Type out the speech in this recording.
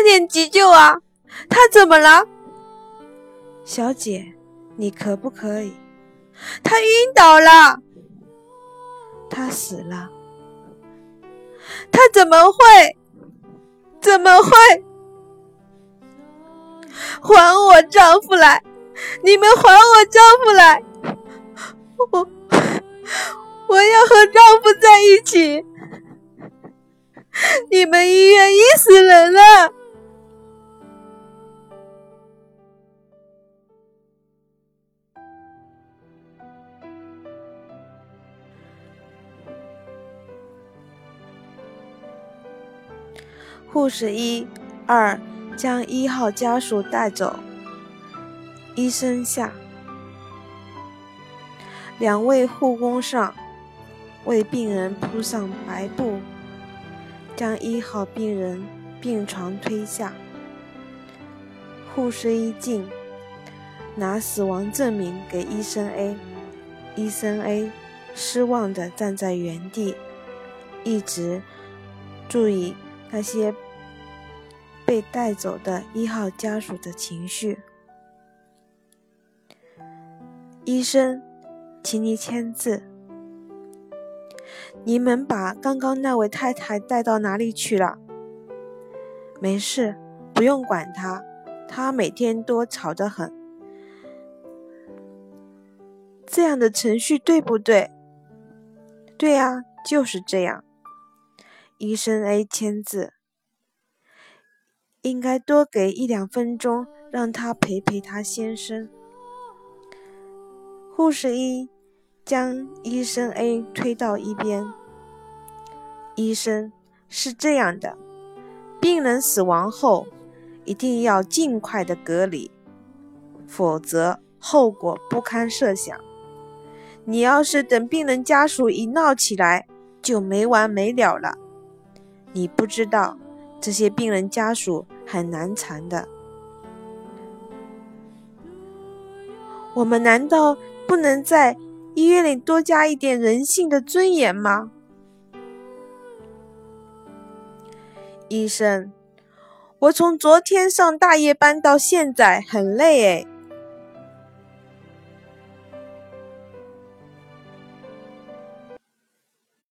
快点急救啊！他怎么了？小姐，你可不可以？他晕倒了，他死了。他怎么会？怎么会？还我丈夫来！你们还我丈夫来！我我要和丈夫在一起！你们医院医死人了！护士一、二将一号家属带走。医生下，两位护工上，为病人铺上白布，将一号病人病床推下。护士一进，拿死亡证明给医生 A，医生 A 失望地站在原地，一直注意。那些被带走的一号家属的情绪。医生，请你签字。你们把刚刚那位太太带到哪里去了？没事，不用管她，她每天都吵得很。这样的程序对不对？对呀，就是这样。医生 A 签字，应该多给一两分钟，让他陪陪他先生。护士一将医生 A 推到一边。医生是这样的，病人死亡后一定要尽快的隔离，否则后果不堪设想。你要是等病人家属一闹起来，就没完没了了。你不知道，这些病人家属很难缠的。我们难道不能在医院里多加一点人性的尊严吗？医生，我从昨天上大夜班到现在很累哎，